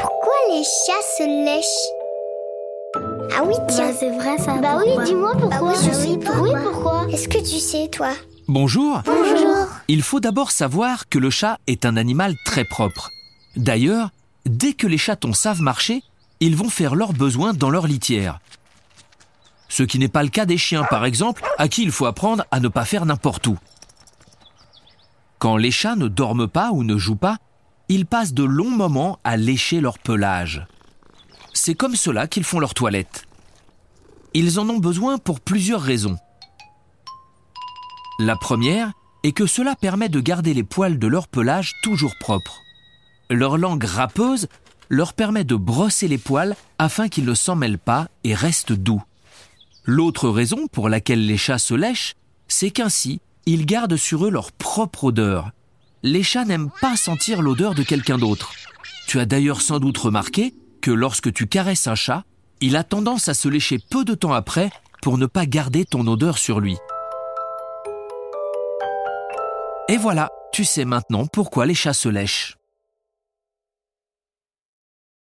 pourquoi les chats se lèchent Ah oui, tiens. Bah, c'est vrai ça. Bah oui, pourquoi dis-moi pourquoi. Bah oui, je sais pas. Oui, pourquoi Est-ce que tu sais, toi Bonjour. Bonjour. Il faut d'abord savoir que le chat est un animal très propre. D'ailleurs, dès que les chatons savent marcher, ils vont faire leurs besoins dans leur litière. Ce qui n'est pas le cas des chiens, par exemple, à qui il faut apprendre à ne pas faire n'importe où. Quand les chats ne dorment pas ou ne jouent pas, ils passent de longs moments à lécher leur pelage. C'est comme cela qu'ils font leur toilette. Ils en ont besoin pour plusieurs raisons. La première est que cela permet de garder les poils de leur pelage toujours propres. Leur langue râpeuse leur permet de brosser les poils afin qu'ils ne s'en mêlent pas et restent doux. L'autre raison pour laquelle les chats se lèchent, c'est qu'ainsi, ils gardent sur eux leur propre odeur. Les chats n'aiment pas sentir l'odeur de quelqu'un d'autre. Tu as d'ailleurs sans doute remarqué que lorsque tu caresses un chat, il a tendance à se lécher peu de temps après pour ne pas garder ton odeur sur lui. Et voilà, tu sais maintenant pourquoi les chats se lèchent.